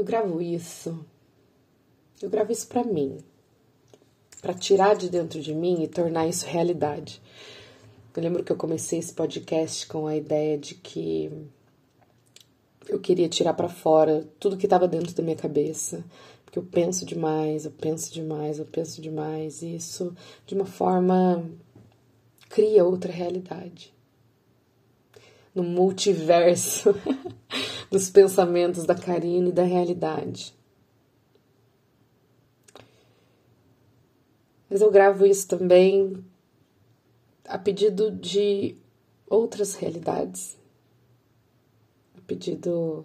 Eu gravo isso. Eu gravo isso para mim. Para tirar de dentro de mim e tornar isso realidade. Eu lembro que eu comecei esse podcast com a ideia de que eu queria tirar para fora tudo que estava dentro da minha cabeça, porque eu penso demais, eu penso demais, eu penso demais, e isso de uma forma cria outra realidade. No multiverso dos pensamentos da Karine e da realidade. Mas eu gravo isso também a pedido de outras realidades, a pedido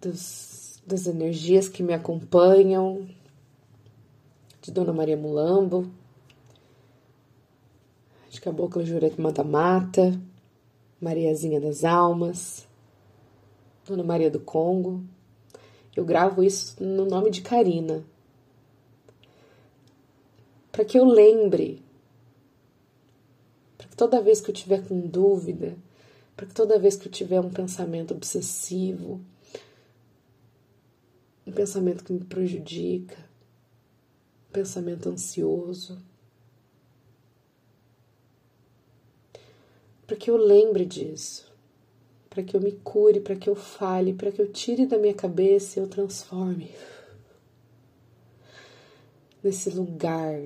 dos, das energias que me acompanham, de Dona Maria Mulambo, de Cabocla Jurek Mata Mata, Mariazinha das Almas, Dona Maria do Congo. Eu gravo isso no nome de Karina para que eu lembre, para que toda vez que eu tiver com dúvida, para que toda vez que eu tiver um pensamento obsessivo, um pensamento que me prejudica, um pensamento ansioso, para que eu lembre disso, para que eu me cure, para que eu fale, para que eu tire da minha cabeça e eu transforme nesse lugar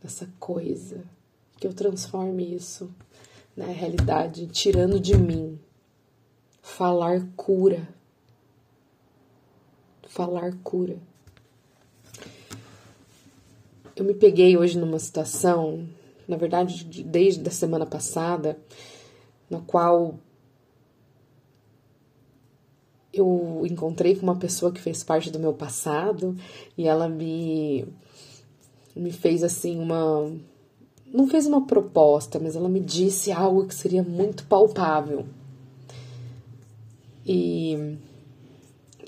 dessa coisa, que eu transforme isso na realidade, tirando de mim. Falar cura. Falar cura. Eu me peguei hoje numa situação, na verdade, desde a semana passada, na qual eu encontrei com uma pessoa que fez parte do meu passado e ela me me fez assim uma. Não fez uma proposta, mas ela me disse algo que seria muito palpável. E,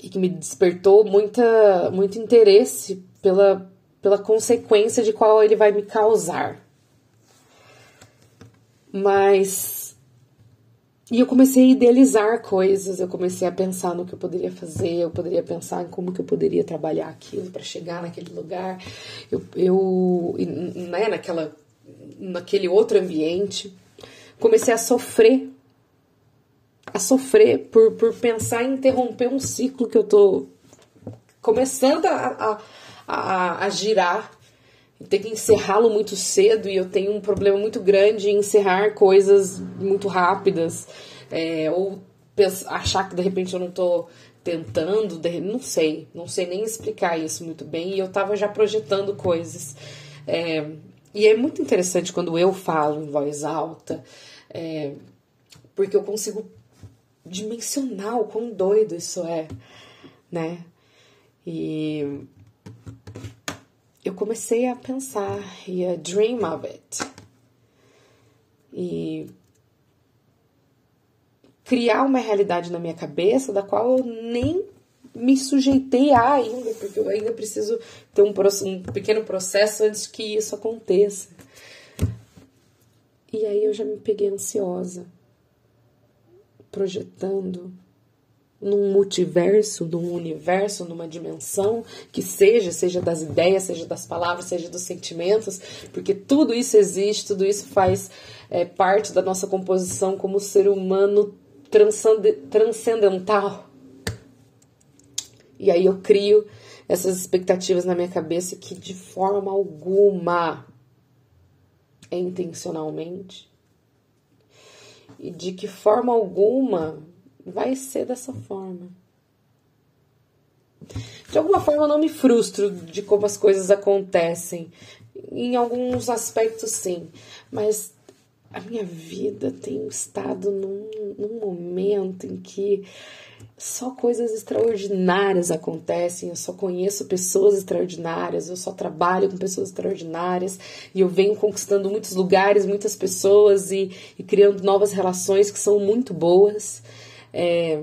e que me despertou muita, muito interesse pela, pela consequência de qual ele vai me causar. Mas e eu comecei a idealizar coisas, eu comecei a pensar no que eu poderia fazer, eu poderia pensar em como que eu poderia trabalhar aquilo para chegar naquele lugar. Eu, eu né, naquela, naquele outro ambiente, comecei a sofrer, a sofrer por, por pensar em interromper um ciclo que eu tô começando a, a, a, a girar ter que encerrá-lo muito cedo e eu tenho um problema muito grande em encerrar coisas muito rápidas é, ou achar que de repente eu não estou tentando, não sei, não sei nem explicar isso muito bem e eu estava já projetando coisas. É, e é muito interessante quando eu falo em voz alta, é, porque eu consigo dimensionar o quão doido isso é, né? E eu comecei a pensar e a dream of it. E criar uma realidade na minha cabeça da qual eu nem me sujeitei a ainda, porque eu ainda preciso ter um, um pequeno processo antes que isso aconteça. E aí eu já me peguei ansiosa, projetando num multiverso, num universo, numa dimensão que seja, seja das ideias, seja das palavras, seja dos sentimentos, porque tudo isso existe, tudo isso faz é, parte da nossa composição como ser humano transcendental. E aí eu crio essas expectativas na minha cabeça que de forma alguma é intencionalmente e de que forma alguma vai ser dessa forma. De alguma forma, eu não me frustro de como as coisas acontecem. Em alguns aspectos, sim. Mas a minha vida tem estado num, num momento em que só coisas extraordinárias acontecem, eu só conheço pessoas extraordinárias, eu só trabalho com pessoas extraordinárias e eu venho conquistando muitos lugares, muitas pessoas e, e criando novas relações que são muito boas. É,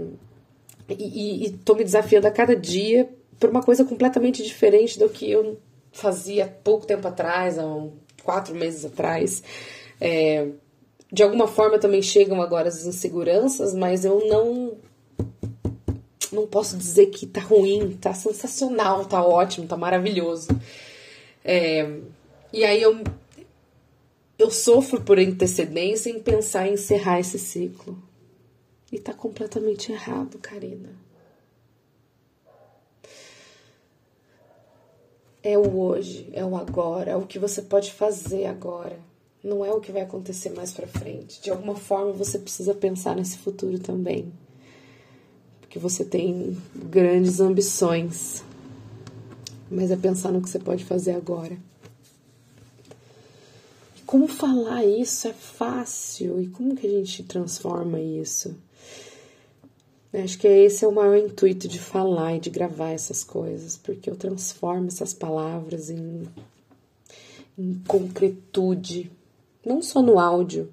e estou me desafiando a cada dia por uma coisa completamente diferente do que eu fazia pouco tempo atrás, há um, quatro meses atrás. É, de alguma forma também chegam agora as inseguranças, mas eu não não posso dizer que tá ruim, tá sensacional, tá ótimo, tá maravilhoso. É, e aí eu, eu sofro por antecedência em pensar em encerrar esse ciclo. E tá completamente errado, Karina. É o hoje, é o agora, é o que você pode fazer agora. Não é o que vai acontecer mais para frente. De alguma forma você precisa pensar nesse futuro também. Porque você tem grandes ambições. Mas é pensar no que você pode fazer agora. Como falar isso é fácil? E como que a gente transforma isso? Acho que esse é o maior intuito de falar e de gravar essas coisas, porque eu transformo essas palavras em, em concretude, não só no áudio,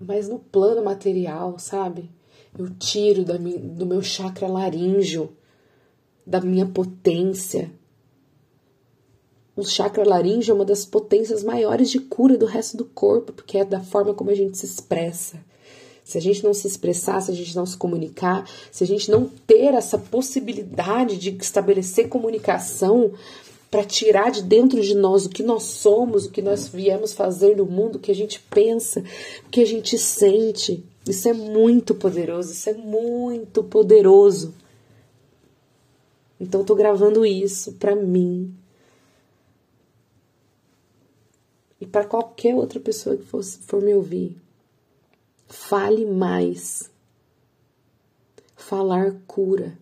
mas no plano material, sabe? Eu tiro da minha, do meu chakra laríngeo, da minha potência. O chakra laríngeo é uma das potências maiores de cura do resto do corpo, porque é da forma como a gente se expressa. Se a gente não se expressar, se a gente não se comunicar, se a gente não ter essa possibilidade de estabelecer comunicação para tirar de dentro de nós o que nós somos, o que nós viemos fazer no mundo, o que a gente pensa, o que a gente sente, isso é muito poderoso, isso é muito poderoso. Então eu tô gravando isso para mim. E para qualquer outra pessoa que for, for me ouvir. Fale mais. Falar cura.